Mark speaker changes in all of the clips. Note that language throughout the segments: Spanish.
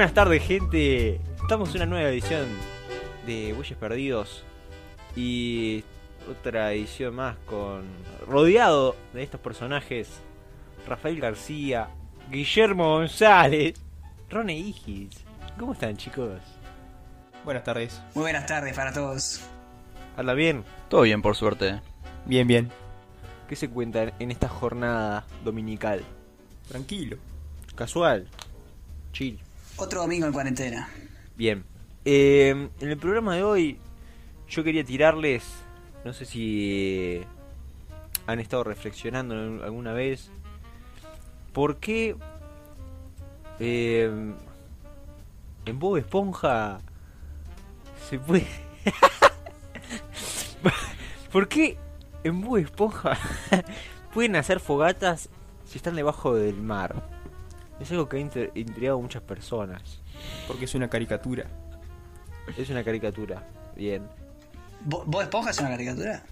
Speaker 1: Buenas tardes, gente. Estamos en una nueva edición de Bueyes Perdidos. Y otra edición más con. rodeado de estos personajes: Rafael García, Guillermo González, Rone Higgins. ¿Cómo están, chicos?
Speaker 2: Buenas tardes.
Speaker 3: Muy buenas tardes para todos.
Speaker 1: ¿Anda bien?
Speaker 4: Todo bien, por suerte.
Speaker 2: Bien, bien.
Speaker 1: ¿Qué se cuenta en esta jornada dominical?
Speaker 2: Tranquilo.
Speaker 1: Casual. Chill.
Speaker 3: Otro domingo en cuarentena.
Speaker 1: Bien. Eh, en el programa de hoy yo quería tirarles, no sé si han estado reflexionando alguna vez, ¿por qué eh, en Bob Esponja se puede... ¿Por qué en Bob Esponja pueden hacer fogatas si están debajo del mar? Es algo que ha intrigado a muchas personas.
Speaker 2: Porque es una caricatura.
Speaker 1: Es una caricatura. Bien.
Speaker 3: ¿Vo- ¿Vos Esponja es una caricatura?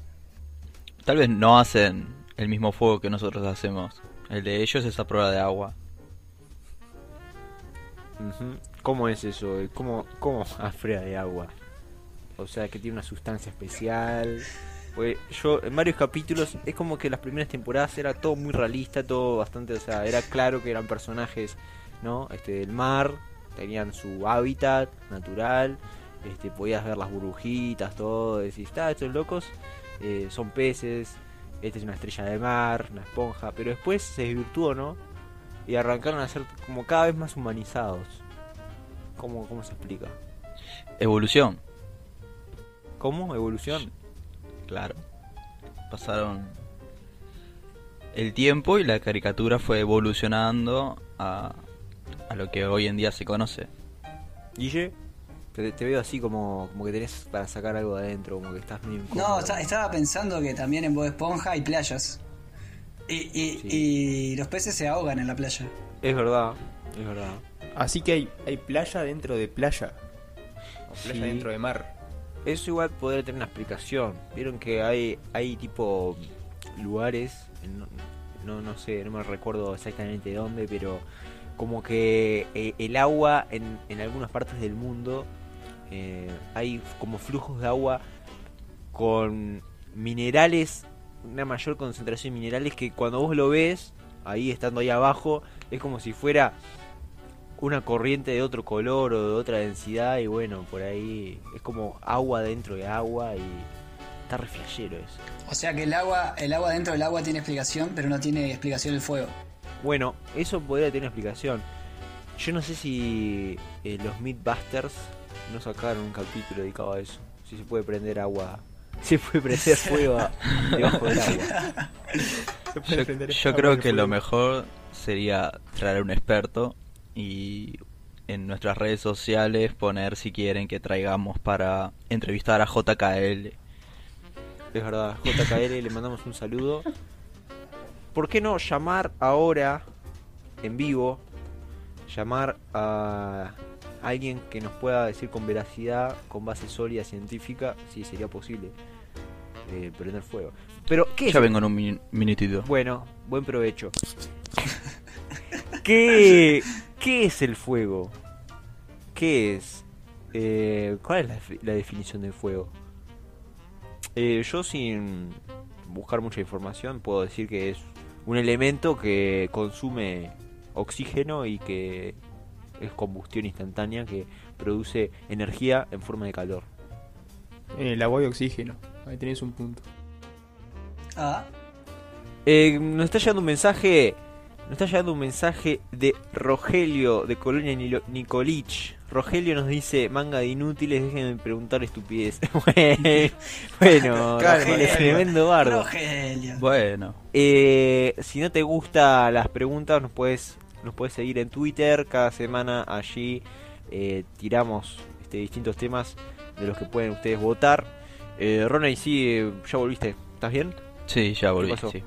Speaker 4: Tal vez no hacen el mismo fuego que nosotros hacemos. El de ellos es a prueba de agua.
Speaker 1: ¿Cómo es eso? ¿Cómo, cómo a prueba de agua? O sea, que tiene una sustancia especial. Porque yo, en varios capítulos, es como que las primeras temporadas era todo muy realista, todo bastante, o sea, era claro que eran personajes, ¿no? Este, del mar, tenían su hábitat natural, este, podías ver las burbujitas, todo, decís, está, estos locos eh, son peces, esta es una estrella de mar, una esponja, pero después se desvirtuó, ¿no? Y arrancaron a ser como cada vez más humanizados. ¿Cómo, cómo se explica?
Speaker 4: Evolución,
Speaker 1: ¿Cómo? ¿Evolución?
Speaker 4: Claro. Pasaron el tiempo y la caricatura fue evolucionando a, a lo que hoy en día se conoce.
Speaker 1: Guille, te, te veo así como, como que tenés para sacar algo de adentro, como que estás medio incómodo.
Speaker 3: No, esta- estaba pensando que también en Bob Esponja hay playas. Y, y-
Speaker 1: Sí.
Speaker 3: y los peces se ahogan en la playa.
Speaker 1: Es verdad, es verdad.
Speaker 2: Así que hay, hay playa dentro de playa. O playa
Speaker 1: Sí.
Speaker 2: dentro de mar.
Speaker 1: Eso igual podría tener una explicación. Vieron que hay, hay tipo lugares, no, no sé, no me recuerdo exactamente dónde, pero como que eh, el agua en, en algunas partes del mundo eh, hay como flujos de agua con minerales, una mayor concentración de minerales que cuando vos lo ves, ahí estando ahí abajo, es como si fuera una corriente de otro color o de otra densidad y bueno, por ahí es como agua dentro de agua y está re flashero eso.
Speaker 3: O sea que el agua, el agua dentro del agua tiene explicación, pero no tiene explicación el fuego.
Speaker 1: Bueno, eso podría tener explicación. Yo no sé si eh, los Mythbusters no sacaron un capítulo dedicado a eso. Si se puede prender agua. Si se puede prender fuego debajo del agua.
Speaker 2: Se puede
Speaker 4: Yo, yo
Speaker 2: agua
Speaker 4: creo que lo mejor sería traer a un experto y en nuestras redes sociales poner si quieren que traigamos para entrevistar a JKL.
Speaker 1: Es verdad, JKL, le mandamos un saludo. ¿Por qué no llamar ahora, en vivo, llamar a alguien que nos pueda decir con veracidad, con base sólida científica, si sería posible eh, prender fuego? Pero, ¿qué es?
Speaker 4: Ya vengo en un min- minutito.
Speaker 1: Bueno, buen provecho. ¿Qué, ¿Qué es el fuego? ¿Qué es? Eh, ¿Cuál es la, defi- la definición del fuego? Eh, yo sin buscar mucha información puedo decir que es un elemento que consume oxígeno y que es combustión instantánea que produce energía en forma de calor.
Speaker 2: En el agua y oxígeno. Ahí tenés un punto.
Speaker 3: Ah,
Speaker 1: Eh, nos está llegando un mensaje. Nos está llegando un mensaje de Rogelio de Colonia Nicolich. Rogelio nos dice manga de inútiles, déjenme preguntar estupidez. bueno,
Speaker 2: Calma,
Speaker 1: Rogelio, tremendo bardo.
Speaker 3: Rogelio.
Speaker 4: Bueno,
Speaker 1: Eh, si no te gustan las preguntas, nos puedes, nos puedes seguir en Twitter. Cada semana allí eh, tiramos este, distintos temas de los que pueden ustedes votar. Eh, Ronald, sí, ya volviste. ¿Estás bien?
Speaker 4: sí, ya volví.
Speaker 1: pasó?
Speaker 4: sí.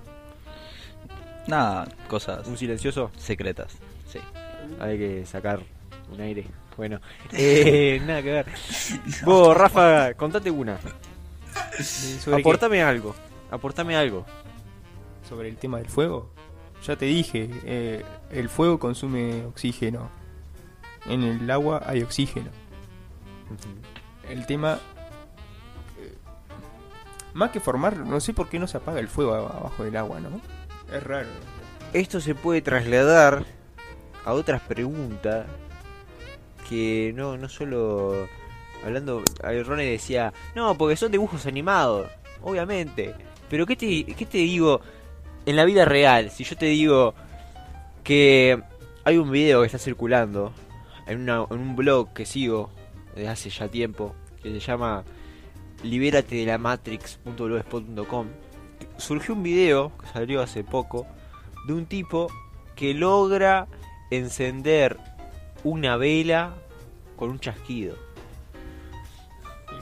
Speaker 4: Nada, cosas
Speaker 1: ¿Un silencioso?
Speaker 4: secretas. Sí.
Speaker 1: Hay que sacar un aire. Bueno, eh, nada que ver. Vos, Rafa, contate una. Aportame algo. Aportame algo.
Speaker 2: Sobre el tema del fuego. Ya te dije, eh, el fuego consume oxígeno. en el agua hay oxígeno. El tema... eh, Más que formar, no sé por qué no se apaga el fuego abajo del agua, ¿no? Es raro.
Speaker 1: Esto se puede trasladar a otras preguntas que no, no solo hablando, eh, Ronnie decía, no, porque son dibujos animados, obviamente. Pero ¿qué te, qué te digo en la vida real? Si yo te digo que hay un video que está circulando en, una- en un blog que sigo desde hace ya tiempo, que se llama libérate de la matrix.blogspot.com, surgió un video que salió hace poco de un tipo que logra encender una vela con un chasquido.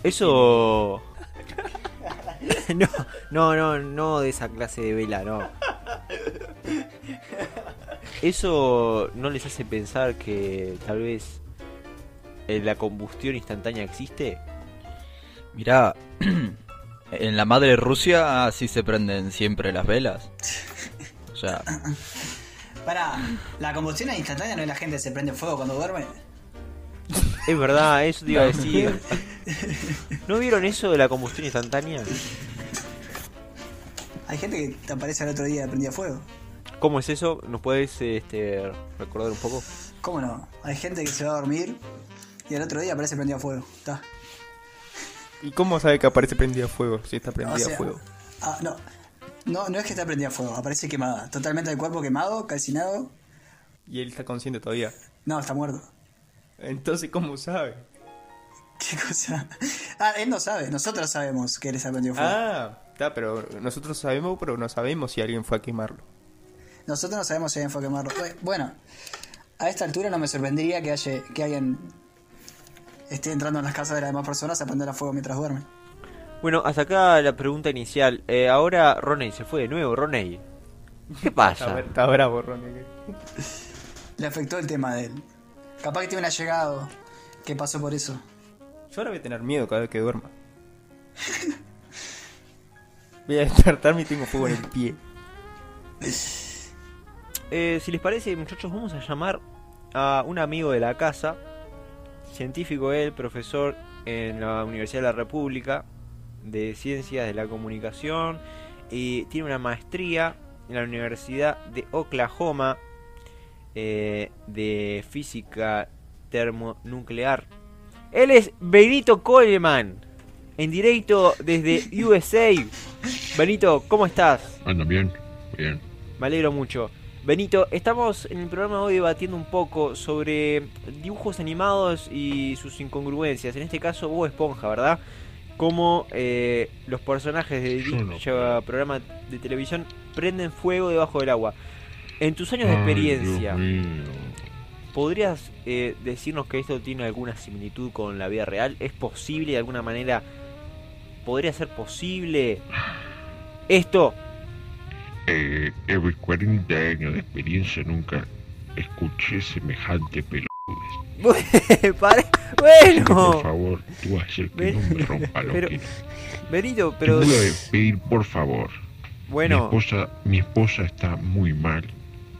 Speaker 1: Eso... No, no, no, no de esa clase de vela, no. Eso no les hace pensar que tal vez la combustión instantánea existe.
Speaker 4: Mirá, en la madre Rusia sí se prenden siempre las velas. O sea,
Speaker 3: Para, la combustión instantánea no es la gente que se prende fuego cuando duerme.
Speaker 1: Es verdad, eso te iba a decir. ¿No vieron eso de la combustión instantánea?
Speaker 3: Hay gente que te aparece al otro día prendía fuego.
Speaker 1: ¿Cómo es eso? ¿Nos puedes este, recordar un poco?
Speaker 3: ¿Cómo no? Hay gente que se va a dormir y al otro día aparece prendida fuego. Está.
Speaker 2: ¿Y cómo sabe que aparece prendida a fuego si está prendida
Speaker 3: O sea,
Speaker 2: a fuego?
Speaker 3: ah, no. No, no es que está prendida a fuego, aparece quemada. Totalmente el cuerpo quemado, calcinado.
Speaker 2: Y él está consciente todavía.
Speaker 3: No, está muerto.
Speaker 2: Entonces, ¿cómo sabe?
Speaker 3: ¿Qué cosa? Ah, él no sabe, nosotros sabemos que él está prendido fuego.
Speaker 2: Ah, está, pero nosotros sabemos, pero no sabemos si alguien fue a quemarlo.
Speaker 3: Nosotros no sabemos si alguien fue a quemarlo. Bu- Bueno, a esta altura no me sorprendería que, haya, que alguien esté entrando en las casas de las demás personas a prender a fuego mientras duermen.
Speaker 1: Bueno, hasta acá la pregunta inicial. Eh, ahora Roney se fue de nuevo, Roney. ¿Qué pasa?
Speaker 2: está bravo, Ronnie.
Speaker 3: Le afectó el tema de él. Capaz que tiene un allegado que pasó por eso.
Speaker 2: Yo ahora voy a tener miedo cada vez que duerma. Voy a despertarme y tengo fuego en el pie.
Speaker 1: Eh, si les parece, muchachos, vamos a llamar a un amigo de la casa, científico él, profesor en la Universidad de la República de Ciencias de la Comunicación y tiene una maestría en la Universidad de Oklahoma eh, de Física Termonuclear. Él es Benito Coleman, en directo desde USA. Benito, ¿cómo estás?
Speaker 5: Anda bien, bien.
Speaker 1: Me alegro mucho. Benito, estamos en el programa hoy debatiendo un poco sobre dibujos animados y sus incongruencias. En este caso, Bob Esponja, ¿verdad? Cómo eh, los personajes de
Speaker 5: no
Speaker 1: dicho programa de televisión prenden fuego debajo del agua. En tus años de experiencia. ¿podrías eh, decirnos que esto tiene alguna similitud con la vida real? ¿Es posible de alguna manera? ¿Podría ser posible esto?
Speaker 5: Eh, en mis 40 años de experiencia nunca escuché semejante pelotudez.
Speaker 1: Pare-
Speaker 5: Por
Speaker 1: bueno,
Speaker 5: favor, tú hacer que no me rompa los
Speaker 1: Pero-
Speaker 5: kilos.
Speaker 1: Benito,
Speaker 5: Te
Speaker 1: pero
Speaker 5: voy a pedir, por favor. Mi
Speaker 1: bueno,
Speaker 5: esposa, mi esposa está muy mal.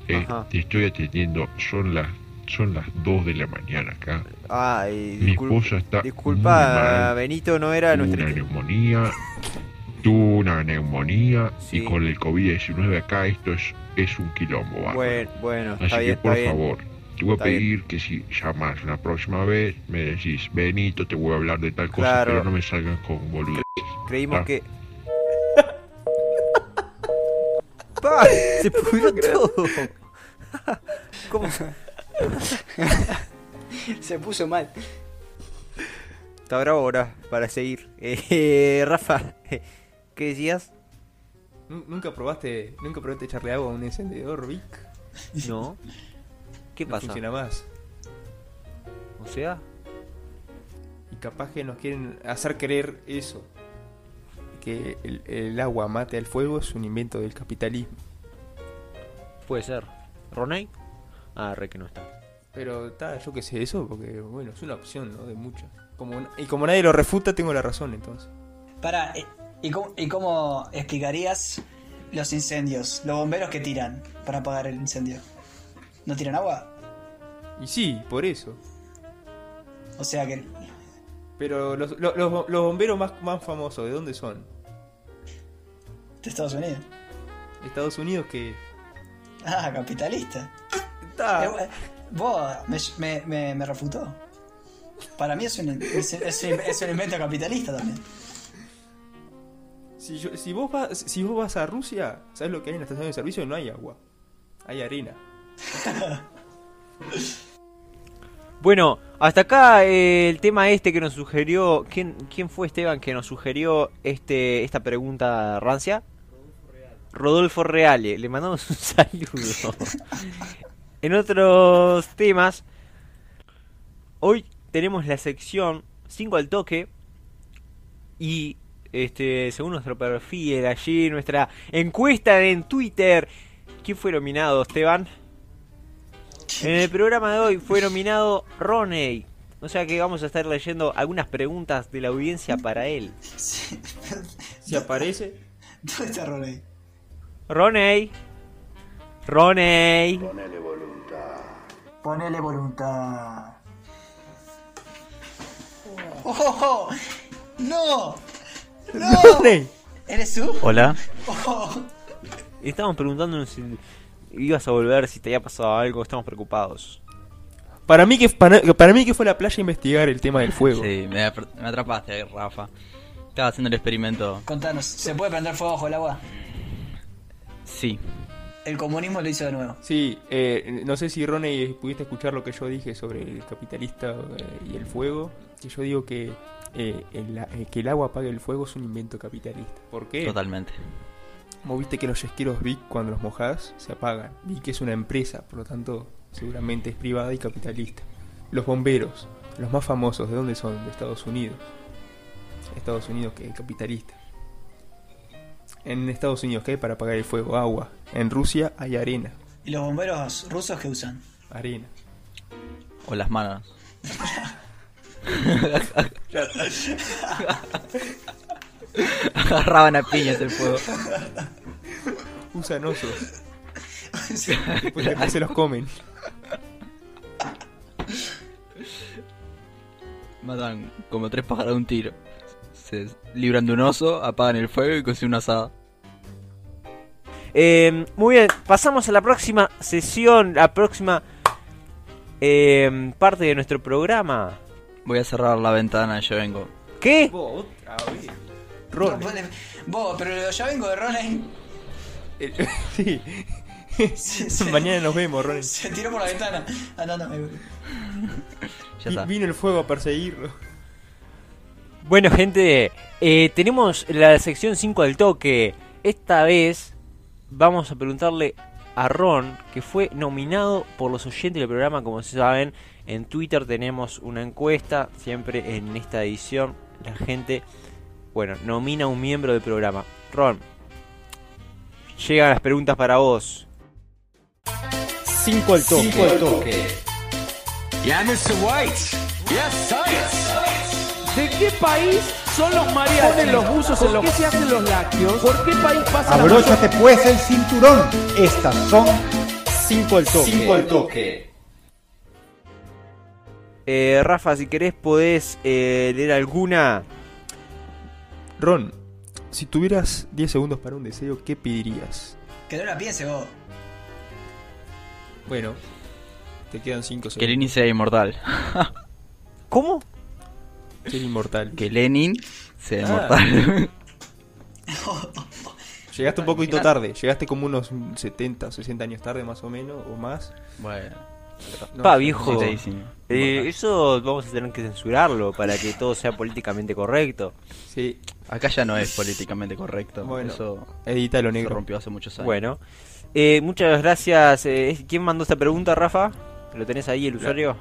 Speaker 5: Eh, te estoy atendiendo. Son las, son las 2 de la mañana acá.
Speaker 1: ay,
Speaker 5: Mi esposa está
Speaker 1: disculpa,
Speaker 5: muy mal.
Speaker 1: Benito no era nuestra
Speaker 5: una neumonía. Tuvo una neumonía.
Speaker 1: Sí.
Speaker 5: Y con el COVID-19 acá esto es, es un quilombo.
Speaker 1: Bueno, bueno,
Speaker 5: Así
Speaker 1: está
Speaker 5: que
Speaker 1: bien,
Speaker 5: por
Speaker 1: está bien.
Speaker 5: favor, te voy a
Speaker 1: Está bien.
Speaker 5: pedir que si llamas la próxima vez, me decís, Benito, te voy a hablar de tal cosa,
Speaker 1: Claro.
Speaker 5: pero no me salgan con boludo.
Speaker 1: Creímos
Speaker 5: Ah.
Speaker 1: que Pa, se pudrió todo. ¿Cómo?
Speaker 6: Se puso mal.
Speaker 1: Está bravo ahora para seguir. Eh, Rafa, ¿qué decías?
Speaker 2: Nu- ¿Nunca probaste, nunca probaste echarle agua a un encendedor, Vic?
Speaker 1: No. ¿Qué
Speaker 2: No
Speaker 1: pasa?
Speaker 2: funciona más.
Speaker 1: O sea,
Speaker 2: Y capaz que nos quieren hacer creer eso. Que el, el agua mate al fuego es un invento del capitalismo.
Speaker 1: puede ser. ¿Roney? Ah, re que no está.
Speaker 2: Pero está, yo qué sé eso, porque bueno, es una opción, ¿no? De muchas. Como, y como nadie lo refuta, tengo la razón entonces.
Speaker 3: Para, eh, ¿y cómo, ¿y cómo explicarías los incendios? Los bomberos que tiran para apagar el incendio. ¿No tiran agua?
Speaker 2: Y sí, por eso.
Speaker 3: O sea que.
Speaker 2: Pero los, los, los- los bomberos más, más famosos, ¿de dónde son?
Speaker 3: de Estados Unidos.
Speaker 2: Estados Unidos que...
Speaker 3: Ah, capitalista.
Speaker 2: Está-
Speaker 3: Eh, vos me, me, me, me refutó. Para mí es un, es, es un- es un invento capitalista también.
Speaker 2: Si, vos vas, si vos vas a Rusia, ¿sabes lo que hay en la estación de servicio? No hay agua. Hay arena.
Speaker 1: Bueno, hasta acá eh, el tema este que nos sugirió. ¿Quién, quién fue Esteban que nos sugirió este esta pregunta rancia? Rodolfo Reale. Le mandamos un saludo. en otros temas, hoy tenemos la sección 5 al toque. Y este según nuestro perfil allí, nuestra encuesta en Twitter. ¿Quién fue nominado, Esteban? En el programa de hoy fue nominado Roney. O sea que vamos a estar leyendo algunas preguntas de la audiencia para él.
Speaker 3: Sí.
Speaker 2: Si aparece...
Speaker 3: ¿Dónde está Roney?
Speaker 1: Roney. Roney.
Speaker 3: Ponele voluntad. ¡Oh! oh, oh! ¡No! ¡No! ¿Eres tú?
Speaker 4: Hola.
Speaker 3: Oh.
Speaker 1: Estamos preguntándonos si ibas a volver, si te había pasado algo. Estamos preocupados.
Speaker 2: Para mí, que, para, para mí que fue la playa a investigar el tema del fuego.
Speaker 4: Sí, me atrapaste ahí, Rafa. Estaba haciendo el experimento.
Speaker 3: Contanos, ¿se puede prender fuego bajo el agua?
Speaker 4: Sí.
Speaker 3: El comunismo lo hizo de nuevo.
Speaker 2: Sí, eh, no sé si Ronnie pudiste escuchar lo que yo dije sobre el capitalista eh, y el fuego. Que yo digo que, eh, el, eh, que el agua apague el fuego es un invento capitalista. ¿Por qué?
Speaker 4: Totalmente.
Speaker 2: Como viste que los yesqueros Vic cuando los mojás se apagan. Vic es una empresa, por lo tanto seguramente es privada y capitalista. Los bomberos, los más famosos, ¿de dónde son? De Estados Unidos. Estados Unidos que es capitalista. En Estados Unidos, ¿qué hay para apagar el fuego? Agua. En Rusia hay arena.
Speaker 3: ¿Y los bomberos rusos que usan?
Speaker 2: Arena.
Speaker 4: O las manos. Agarraban a piñas el fuego.
Speaker 2: Usan osos. Después, después se los comen.
Speaker 4: Matan como tres pájaros de un tiro. Se libran de un oso, apagan el fuego y consiguen una asada.
Speaker 1: Eh, muy bien, pasamos a la próxima sesión, la próxima eh, parte de nuestro programa.
Speaker 4: Voy a cerrar la ventana, yo vengo.
Speaker 1: ¿Qué?
Speaker 2: otra vez.
Speaker 3: No,
Speaker 2: Ron.
Speaker 3: Vos, pero ya vengo de.
Speaker 2: Eh, sí.
Speaker 3: Se, se-
Speaker 2: Mañana nos vemos, Ron.
Speaker 3: se tiró por la ventana. No, no, me voy.
Speaker 4: Ya está.
Speaker 2: Vino el fuego a perseguirlo.
Speaker 1: Bueno, gente, eh, tenemos la sección 5 al toque. Esta vez vamos a preguntarle a Ron, que fue nominado por los oyentes del programa, como se saben. En Twitter tenemos una encuesta, siempre en esta edición la gente, bueno, nomina a un miembro del programa. Ron, llegan las preguntas para vos. 5 al toque.
Speaker 6: Yeah, Mr. White. Yes, science.
Speaker 7: ¿De qué país son los mariachis? Ponen los buzos en los... ¿Por qué se hacen los lácteos? ¿Por qué país pasa la
Speaker 8: Abróchate pues el cinturón. Estas son
Speaker 1: 5 al toque.
Speaker 8: cinco al toque.
Speaker 1: Eh, Rafa, si querés podés eh, leer alguna.
Speaker 2: Ron, si tuvieras 10 segundos para un deseo, ¿qué pedirías?
Speaker 3: Que no la piense vos.
Speaker 2: Bueno, te quedan 5
Speaker 4: Que
Speaker 2: segundos.
Speaker 4: Lenin sea inmortal.
Speaker 1: ¿Cómo?
Speaker 2: Ser inmortal.
Speaker 4: Que Lenin sea
Speaker 2: Ah.
Speaker 4: inmortal.
Speaker 2: Llegaste un poquito tarde. Llegaste como unos 70 o 60 años tarde, más o menos, o más.
Speaker 4: bueno.
Speaker 2: No,
Speaker 1: Pa, viejo.
Speaker 2: sí,
Speaker 4: Sí, sí.
Speaker 1: Eh, eso vamos a tener que censurarlo para que todo sea políticamente correcto.
Speaker 2: Sí,
Speaker 4: Acá ya no es políticamente correcto.
Speaker 2: Bueno,
Speaker 4: Eso
Speaker 2: edítalo
Speaker 4: se
Speaker 2: negro.
Speaker 4: rompió hace muchos años.
Speaker 1: Bueno, eh, muchas gracias. eh, ¿Quién mandó esta pregunta, Rafa? ¿Lo tenés ahí, el usuario?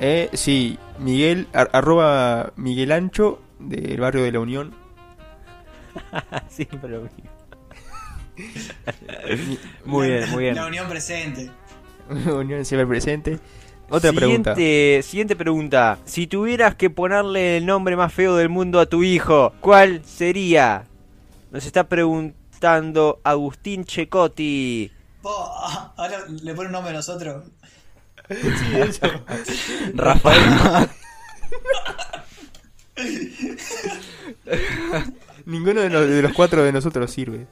Speaker 2: Eh, sí, Miguel, ar- arroba Miguel Ancho, del barrio de la Unión.
Speaker 1: Siempre lo mismo. Muy bien, muy bien.
Speaker 3: La unión presente.
Speaker 2: Unión siempre presente. Otra
Speaker 1: siguiente,
Speaker 2: pregunta.
Speaker 1: Siguiente pregunta. Si tuvieras que ponerle el nombre más feo del mundo a tu hijo, ¿cuál sería? Nos está preguntando Agustín Checotti.
Speaker 3: Ah, ahora le pone un nombre a nosotros.
Speaker 2: Sí, eso.
Speaker 4: Rafael.
Speaker 2: Ninguno de los, de los cuatro de nosotros sirve.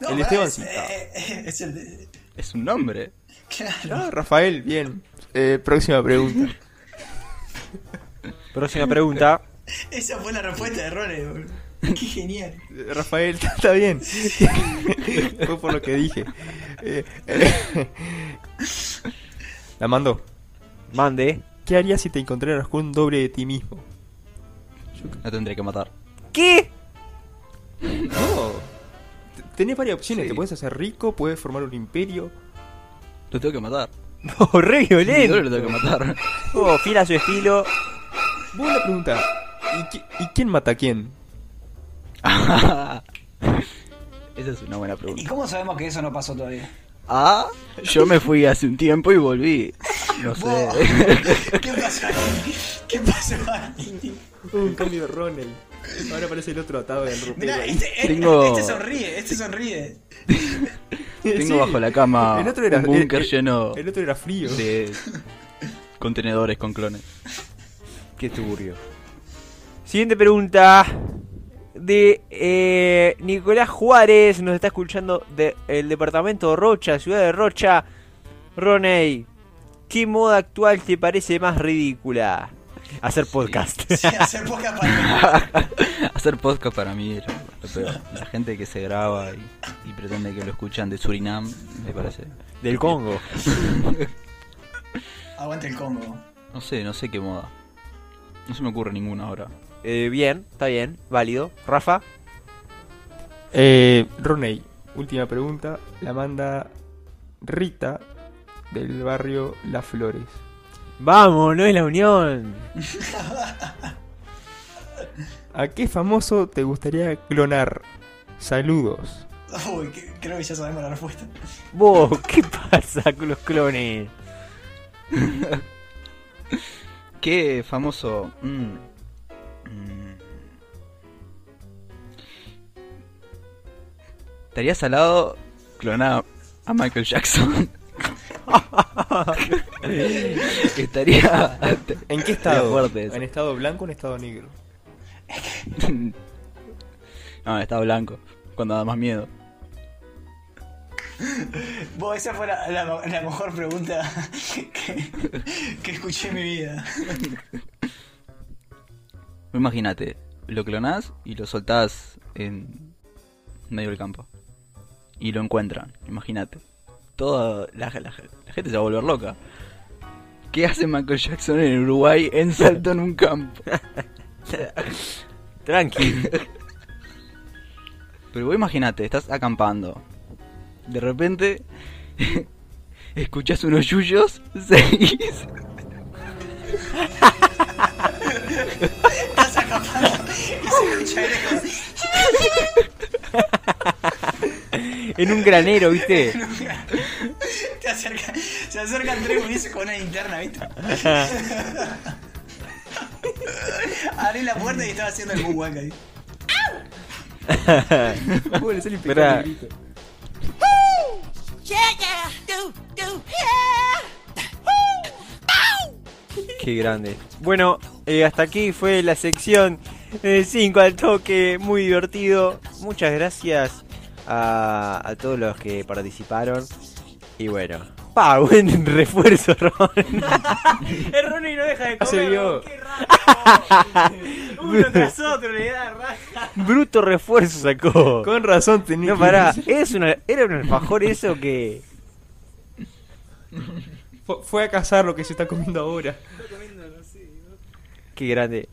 Speaker 3: No,
Speaker 2: El Esteban
Speaker 3: es,
Speaker 2: sí.
Speaker 3: eh, es el de-
Speaker 4: Es un nombre.
Speaker 3: Claro.
Speaker 2: Ah, Rafael, bien. Eh, próxima pregunta.
Speaker 1: Próxima pregunta.
Speaker 3: Esa fue la respuesta de Rone, boludo. Qué genial.
Speaker 2: Rafael, está bien. Fue por lo que dije. Eh, eh, la mandó.
Speaker 1: Mande.
Speaker 2: ¿Qué harías si te encontraras con un doble de ti mismo?
Speaker 4: La tendré que matar.
Speaker 1: ¿Qué?
Speaker 2: No. T- Tenés varias opciones.
Speaker 4: Sí.
Speaker 2: Te puedes hacer rico, puedes formar un imperio.
Speaker 4: Lo tengo que matar.
Speaker 1: Oh, re violento.
Speaker 4: lo tengo que matar.
Speaker 1: Oh, fiel a su estilo.
Speaker 2: Buena pregunta. ¿Y, qui- y quién mata a quién?
Speaker 4: Esa es una buena
Speaker 3: ¿Y
Speaker 4: pregunta.
Speaker 3: cómo sabemos que eso no pasó todavía?
Speaker 4: Ah, yo me fui hace un tiempo y volví. No sé.
Speaker 3: ¿Qué pasó ahí? ¿Qué pasó ahí?
Speaker 2: Un cambio de Ronald. Ahora aparece el otro atado en ropero.
Speaker 3: este,
Speaker 4: Tengo-
Speaker 3: este sonríe, este sonríe.
Speaker 4: Tengo bajo la cama
Speaker 2: El otro era,
Speaker 4: un búnker lleno
Speaker 2: El otro era frío.
Speaker 4: de contenedores con clones.
Speaker 1: Qué turbio. Siguiente pregunta. De eh, Nicolás Juárez. Nos está escuchando del departamento de Rocha, ciudad de Rocha. Roney, ¿qué moda actual te parece más ridícula? Hacer podcast.
Speaker 3: Sí, hace poca para
Speaker 4: Hacer podcast para mí lo peor. La gente que se graba y, y pretende que lo escuchan de Surinam, me parece.
Speaker 1: Del Congo.
Speaker 3: Aguante el Congo.
Speaker 4: No sé, no sé qué moda. No se me ocurre ninguna ahora.
Speaker 1: Eh, bien, está bien, válido. Rafa,
Speaker 2: Eh, Roney, última pregunta. La manda Rita del barrio Las Flores.
Speaker 1: vamos, no es la unión.
Speaker 2: ¿A qué famoso te gustaría clonar? Saludos.
Speaker 3: Uy, que- creo que ya sabemos la respuesta.
Speaker 1: Vos, ¿qué pasa con los clones?
Speaker 4: Qué famoso. mm, mm. Estaría salado clonar a Michael Jackson. Estaría.
Speaker 2: ¿En qué estado?
Speaker 4: fuerte.
Speaker 2: ¿En estado blanco o en estado negro?
Speaker 4: no, estaba blanco. Cuando da más miedo.
Speaker 3: Vos, esa fue la, la- la mejor pregunta que, que escuché en mi vida.
Speaker 4: Imagínate, lo clonás y lo soltás en medio del campo. Y lo encuentran, imagínate. Toda la, la- la gente se va a volver loca. ¿Qué hace Michael Jackson en Uruguay en salto en un campo?
Speaker 1: Tranqui.
Speaker 4: Pero vos imagínate, estás acampando. De repente escuchás unos yuyos, seguís.
Speaker 3: Y se escucha
Speaker 1: en un granero, ¿viste?
Speaker 3: Te acerca, se acercan tres con una linterna, ¿viste? Abrí la puerta y estaba haciendo el moonwalk ahí.
Speaker 2: ¿Cómo le sale
Speaker 1: Esperá.
Speaker 2: impecable el grito?
Speaker 1: Qué grande. Bueno, eh, hasta aquí fue la sección 5 al toque, muy divertido. Muchas gracias a, a todos los que participaron. Y bueno, pa, buen refuerzo, Ron. El Ron y no deja de
Speaker 2: se
Speaker 1: comer.
Speaker 2: vio.
Speaker 1: qué rato. Uno tras otro le da raja. Bruto refuerzo sacó.
Speaker 2: Con razón tenía
Speaker 1: No,
Speaker 2: que-
Speaker 1: pará, ¿es una, ¿era un alfajor eso que...?
Speaker 2: Fu- Fue a cazar lo que se está comiendo ahora.
Speaker 1: Qué grande.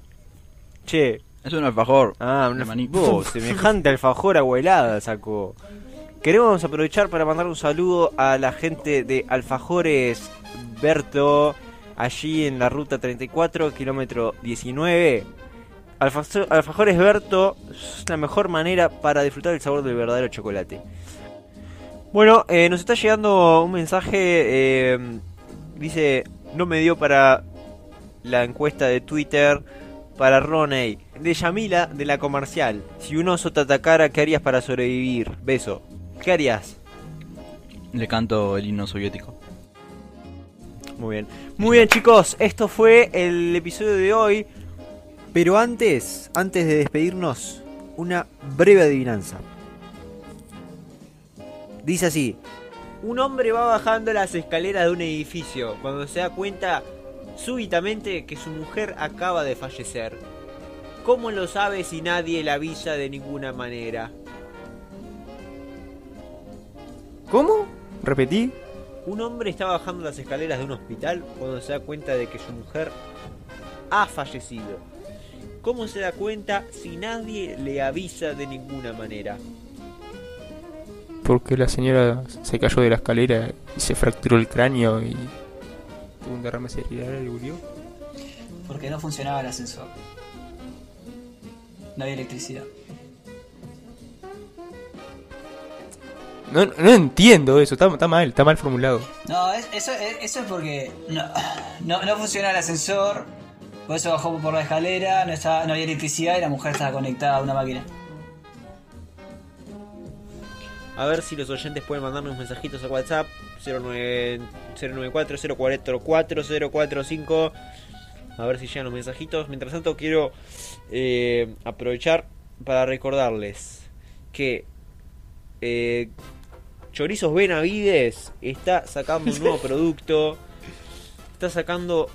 Speaker 1: Che,
Speaker 4: Es un alfajor.
Speaker 1: Ah, una
Speaker 4: maní.
Speaker 1: vos, semejante alfajor abuelada sacó. Queremos aprovechar para mandar un saludo a la gente de Alfajores Berto, allí en la ruta 34, kilómetro 19. Alfa- Alfajores Berto es la mejor manera para disfrutar el sabor del verdadero chocolate. Bueno, eh, nos está llegando un mensaje, eh, dice, no me dio para la encuesta de Twitter para Roney, de Yamila de la comercial. Si un oso te atacara, ¿qué harías para sobrevivir? Beso. ¿Qué harías?
Speaker 4: Le canto el himno soviético.
Speaker 1: Muy bien. Muy bien, chicos. Esto fue el episodio de hoy. Pero antes, antes de despedirnos, una breve adivinanza. Dice así: Un hombre va bajando las escaleras de un edificio cuando se da cuenta súbitamente que su mujer acaba de fallecer. ¿Cómo lo sabe si nadie le avisa de ninguna manera?
Speaker 2: ¿Cómo? ¿Repetí?
Speaker 1: Un hombre está bajando las escaleras de un hospital cuando se da cuenta de que su mujer ha fallecido. ¿Cómo se da cuenta si nadie le avisa de ninguna manera?
Speaker 2: Porque la señora se cayó de la escalera y se fracturó el cráneo y tuvo un derrame cerebral y murió.
Speaker 3: Porque no funcionaba el ascensor. No había electricidad.
Speaker 2: No, no entiendo eso, está, está mal, está mal formulado.
Speaker 3: No, es- eso, es- eso es porque no, no, no funcionaba el ascensor. Por eso bajó por la escalera, no, estaba, no había electricidad y la mujer estaba conectada a una máquina.
Speaker 1: A ver si los oyentes pueden mandarnos mensajitos a WhatsApp 09 094 044 045 A ver si llegan los mensajitos. Mientras tanto quiero eh, aprovechar para recordarles que eh, Chorizos Benavides está sacando un nuevo producto. Está sacando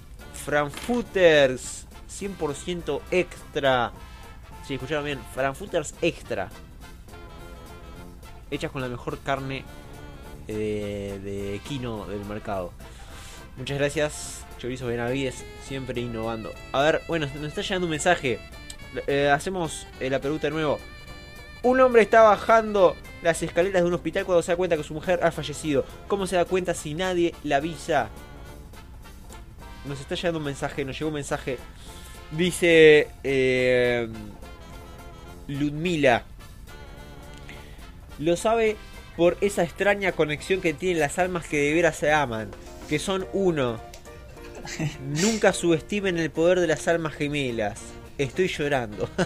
Speaker 1: Frankfurters 100% extra. Si escucharon bien, Frankfurters extra hechas con la mejor carne eh, de equino del mercado. Muchas gracias, Chorizo Benavides, siempre innovando. A ver, bueno, nos está llegando un mensaje. Eh, hacemos eh, la pregunta de nuevo. Un hombre está bajando las escaleras de un hospital cuando se da cuenta que su mujer ha fallecido. ¿Cómo se da cuenta si nadie la avisa? Nos está llegando un mensaje, nos llegó un mensaje. Dice eh, Ludmila. Lo sabe por esa extraña conexión que tienen las almas que de veras se aman, que son uno. Nunca subestimen el poder de las almas gemelas. Estoy llorando.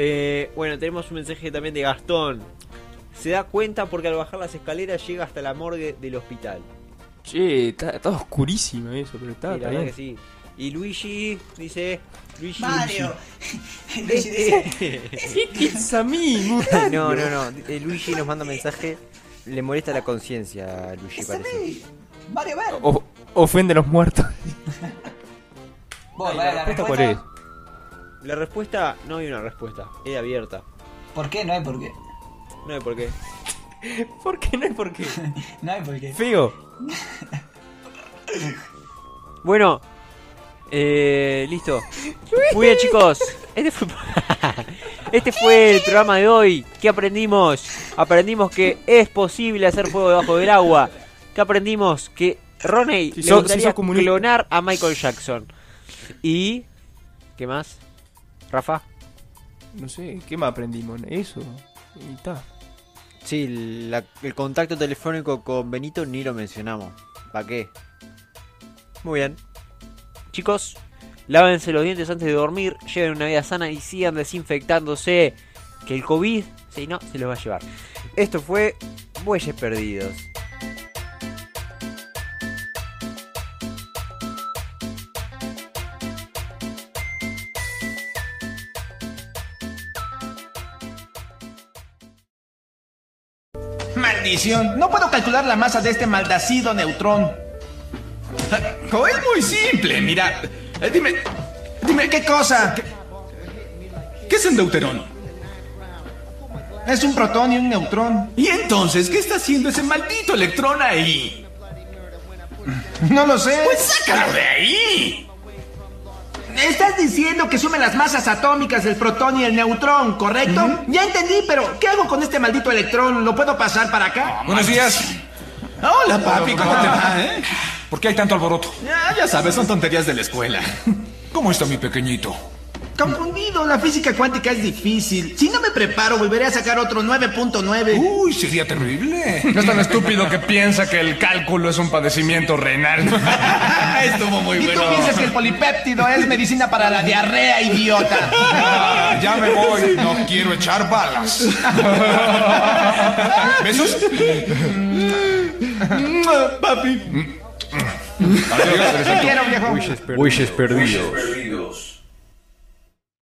Speaker 1: Eh, bueno, tenemos un mensaje también de Gastón. Se da cuenta porque al bajar las escaleras llega hasta la morgue del hospital.
Speaker 2: Che, está, está oscurísimo eso, pero está,
Speaker 1: Sí, la
Speaker 2: está
Speaker 1: verdad
Speaker 2: bien.
Speaker 1: que sí. Y Luigi dice. Luigi.
Speaker 3: Mario. Luigi dice,
Speaker 2: Es a mí,
Speaker 1: No, no, no. Eh, Luigi nos manda mensaje. Le molesta la conciencia a Luigi,
Speaker 3: "Es a Mario Ver.
Speaker 2: O- ofende a los muertos.
Speaker 3: Bueno,
Speaker 1: Ay, la
Speaker 3: la
Speaker 2: ¿Respuesta cuál es?
Speaker 1: La respuesta, no hay una respuesta. Es abierta.
Speaker 3: ¿Por qué? No hay por qué.
Speaker 1: No hay por qué.
Speaker 2: ¿Por qué no hay por qué?
Speaker 3: No hay por qué.
Speaker 2: Feo.
Speaker 1: Bueno, eh, listo. Muy bien, chicos. Este fue, este fue el programa de hoy. ¿Qué aprendimos? Aprendimos que es posible hacer fuego debajo del agua. ¿Qué aprendimos? Que Roney
Speaker 2: Si
Speaker 1: le
Speaker 2: sos- si
Speaker 1: gustaría
Speaker 2: comunista.
Speaker 1: clonar a Michael Jackson. Y. ¿Qué más? Rafa.
Speaker 2: No sé, ¿qué más aprendimos? Eso. Y está.
Speaker 1: Sí, la- el contacto telefónico con Benito ni lo mencionamos. ¿Para qué? Muy bien. Chicos, lávense los dientes antes de dormir, lleven una vida sana y sigan desinfectándose. Que el COVID, si no, se los va a llevar. Esto fue Bueyes Perdidos.
Speaker 9: Maldición, no puedo calcular la masa de este maldacido neutrón. Oh, es muy simple, mira. Eh, Dime, dime, ¿qué cosa? ¿Qué, qué es un deuterón? Es un protón y un neutrón. ¿Y entonces qué está haciendo ese maldito electrón ahí? No lo sé. Pues sácalo de ahí. Estás diciendo que sume las masas atómicas del protón y el neutrón, ¿correcto? Ya entendí, pero ¿qué hago con este maldito electrón? ¿Lo puedo pasar para acá?
Speaker 10: Buenos días.
Speaker 9: Hola, papi, ¿cómo te va, eh?
Speaker 10: ¿Por qué hay tanto alboroto?
Speaker 9: Ya, ya sabes, son tonterías de la escuela.
Speaker 10: ¿Cómo está mi pequeñito?
Speaker 9: Confundido, la física cuántica es difícil. Si no me preparo, volveré a sacar otro 9.9.
Speaker 10: Uy, sería terrible. No es tan estúpido que piensa que el cálculo es un padecimiento renal.
Speaker 9: Estuvo muy
Speaker 10: Y
Speaker 9: bueno.
Speaker 10: tú
Speaker 9: tú piensas que el polipéptido es medicina para la diarrea, idiota.
Speaker 10: Ah, ya me voy. No quiero echar balas. ¿Besos?
Speaker 9: Papi.
Speaker 10: Adiós,
Speaker 9: Te quiero, viejo.
Speaker 11: Wishes perdidos.